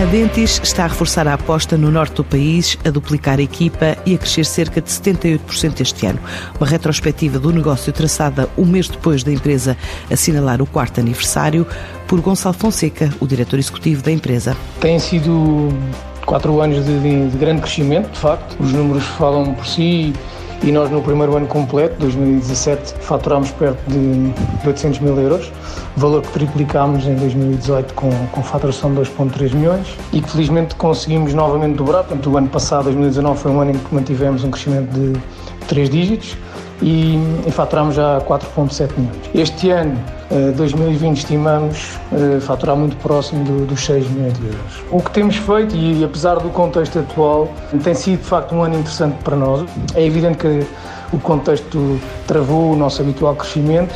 A Dentis está a reforçar a aposta no norte do país, a duplicar a equipa e a crescer cerca de 78% este ano. Uma retrospectiva do negócio traçada um mês depois da empresa assinalar o quarto aniversário por Gonçalo Fonseca, o diretor executivo da empresa. Tem sido quatro anos de, de, de grande crescimento, de facto. Os números falam por si e nós no primeiro ano completo, 2017, faturámos perto de 800 mil euros, valor que triplicámos em 2018 com, com faturação de 2,3 milhões e que felizmente conseguimos novamente dobrar. Portanto, o ano passado, 2019, foi um ano em que mantivemos um crescimento de 3 dígitos e, e faturamos já 4,7 milhões. Este ano, 2020, eh, estimamos eh, faturar muito próximo do, dos 6 milhões de euros. O que temos feito, e apesar do contexto atual, tem sido de facto um ano interessante para nós. É evidente que o contexto travou o nosso habitual crescimento,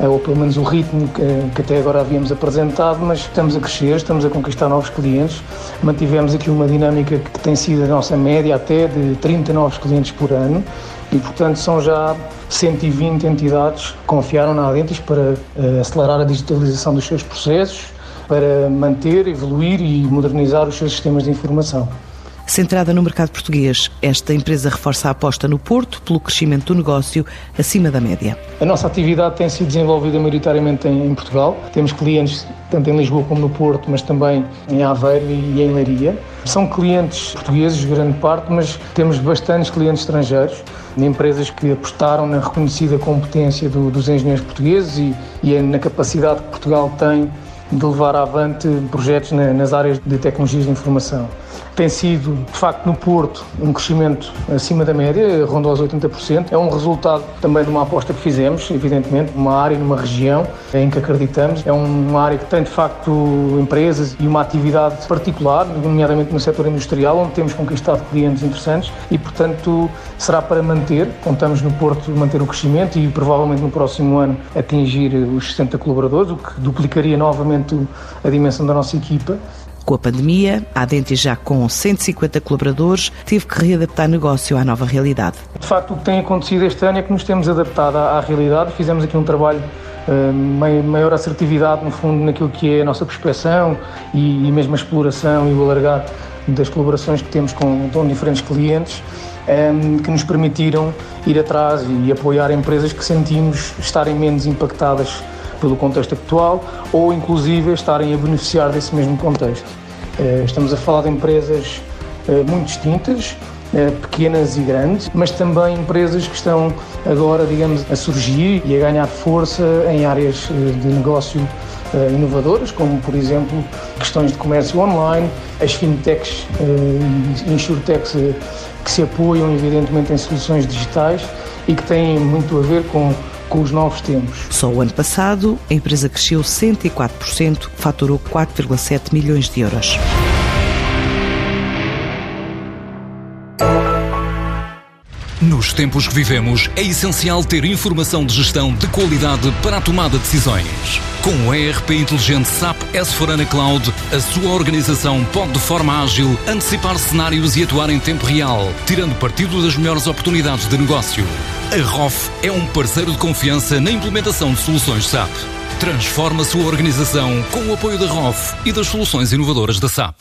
ou pelo menos o ritmo que, até agora havíamos apresentado, mas estamos a crescer, estamos a conquistar novos clientes. Mantivemos aqui uma dinâmica que tem sido a nossa média até de 30 novos clientes por ano e, portanto, são já 120 entidades que confiaram na Adentis para uh, acelerar a digitalização dos seus processos, para manter, evoluir e modernizar os seus sistemas de informação. Centrada no mercado português, esta empresa reforça a aposta no Porto pelo crescimento do negócio acima da média. A nossa atividade tem sido desenvolvida maioritariamente em, Portugal. Temos clientes tanto em Lisboa como no Porto, mas também em Aveiro e em Leiria. São clientes portugueses, grande parte, mas temos bastantes clientes estrangeiros, empresas que apostaram na reconhecida competência do, dos engenheiros portugueses e, e na capacidade que Portugal tem de levar avante projetos nas áreas de tecnologias de informação. Tem sido, de facto, no Porto, um crescimento acima da média, rondou aos 80%. É um resultado também de uma aposta que fizemos, evidentemente, uma área, numa região em que acreditamos. É uma área que tem, de facto, empresas e uma atividade particular, nomeadamente no setor industrial, onde temos conquistado clientes interessantes e, portanto, será para manter. Contamos no Porto manter o crescimento e, provavelmente, no próximo ano atingir os 60 colaboradores, o que duplicaria novamente a dimensão da nossa equipa. Com a pandemia, a Adenti já com 150 colaboradores, teve que readaptar negócio à nova realidade. De facto, o que tem acontecido este ano é que nos temos adaptado à, realidade. Fizemos aqui um trabalho uh, maior assertividade, no fundo, naquilo que é a nossa prospeção e, mesmo a exploração e o alargar das colaborações que temos com, com diferentes clientes. Ehm, que nos permitiram ir atrás e apoiar empresas que sentimos estarem menos impactadas pelo contexto atual ou, inclusive, estarem a beneficiar desse mesmo contexto. Eh, estamos a falar de empresas eh, muito distintas, eh, pequenas e grandes, mas também empresas que estão agora, digamos, a surgir e a ganhar força em áreas de negócio inovadoras, como, por exemplo, questões de comércio online, as fintechs e insurtechs que se apoiam, evidentemente, em soluções digitais e que têm muito a ver com com os novos tempos. Só o ano passado, a empresa cresceu 104%, faturou 4,7 milhões de euros. Nos tempos que vivemos, é essencial ter informação de gestão de qualidade para a tomada de decisões. Com o ERP inteligente SAP S4HANA Cloud, a sua organização pode de forma ágil antecipar cenários e atuar em tempo real, tirando partido das melhores oportunidades de negócio. A ROF é um parceiro de confiança na implementação de soluções SAP. Transforma a sua organização com o apoio da ROF e das soluções inovadoras da SAP.